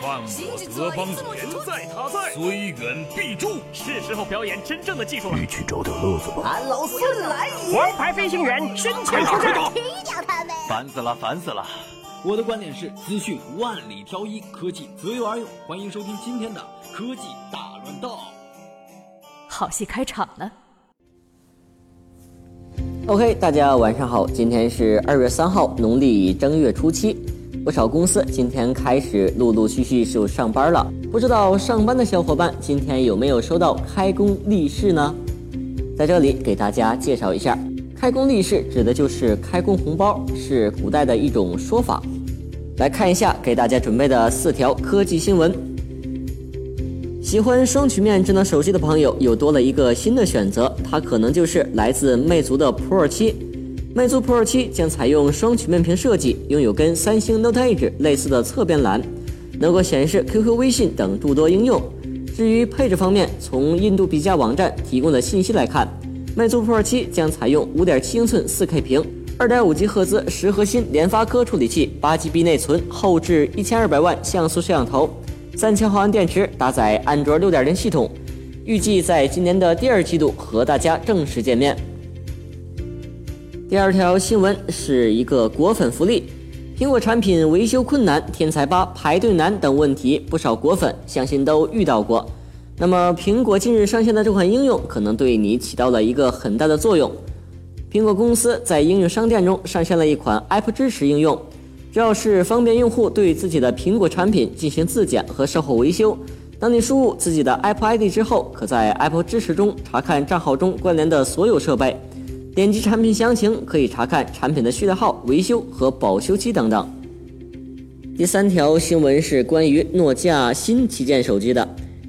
犯我德邦言在他在，虽远必诛。是时候表演真正的技术了。一起找点乐子吧。俺老孙来也！王牌飞行员身前出战，踢掉他们！烦死了，烦死了！我的观点是：资讯万里挑一，科技择优而用。欢迎收听今天的科技大乱斗。好戏开场了。OK，大家晚上好，今天是二月三号，农历正月初七。不少公司今天开始陆陆续续就上班了，不知道上班的小伙伴今天有没有收到开工利是呢？在这里给大家介绍一下，开工利是指的就是开工红包，是古代的一种说法。来看一下给大家准备的四条科技新闻。喜欢双曲面智能手机的朋友又多了一个新的选择，它可能就是来自魅族的 Pro 7。魅族 Pro 7将采用双曲面屏设计，拥有跟三星 Note Edge 类似的侧边栏，能够显示 QQ、微信等诸多应用。至于配置方面，从印度比价网站提供的信息来看，魅族 Pro 7将采用5.7英寸 4K 屏，2.5G 赫兹十核心联发科处理器，8GB 内存，后置1200万像素摄像头，三千毫安电池，搭载安卓6.0系统，预计在今年的第二季度和大家正式见面。第二条新闻是一个果粉福利，苹果产品维修困难、天才八排队难等问题，不少果粉相信都遇到过。那么，苹果近日上线的这款应用可能对你起到了一个很大的作用。苹果公司在应用商店中上线了一款 Apple 支持应用，主要是方便用户对自己的苹果产品进行自检和售后维修。当你输入自己的 Apple ID 之后，可在 Apple 支持中查看账号中关联的所有设备。点击产品详情，可以查看产品的序列号、维修和保修期等等。第三条新闻是关于诺基亚新旗舰手机的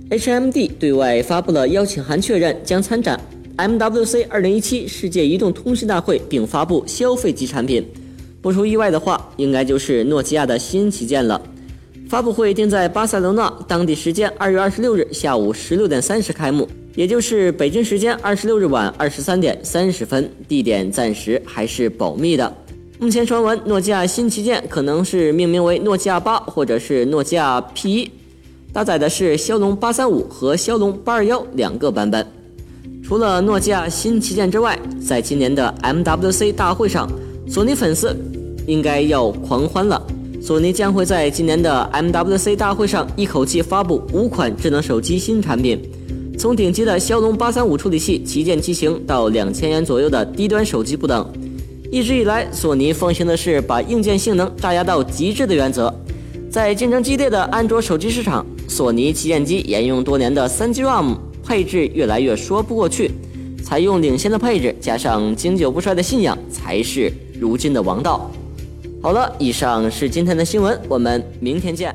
，HMD 对外发布了邀请函，确认将参展 MWC 2017世界移动通信大会，并发布消费级产品。不出意外的话，应该就是诺基亚的新旗舰了。发布会定在巴塞罗那，当地时间二月二十六日下午十六点三十开幕。也就是北京时间二十六日晚二十三点三十分，地点暂时还是保密的。目前传闻，诺基亚新旗舰可能是命名为诺基亚八或者是诺基亚 P 一，搭载的是骁龙八三五和骁龙八二幺两个版本。除了诺基亚新旗舰之外，在今年的 MWC 大会上，索尼粉丝应该要狂欢了。索尼将会在今年的 MWC 大会上一口气发布五款智能手机新产品。从顶级的骁龙八三五处理器旗舰机型到两千元左右的低端手机不等，一直以来，索尼奉行的是把硬件性能榨压到极致的原则。在竞争激烈的安卓手机市场，索尼旗舰机沿用多年的三 G ROM 配置越来越说不过去，采用领先的配置加上经久不衰的信仰才是如今的王道。好了，以上是今天的新闻，我们明天见。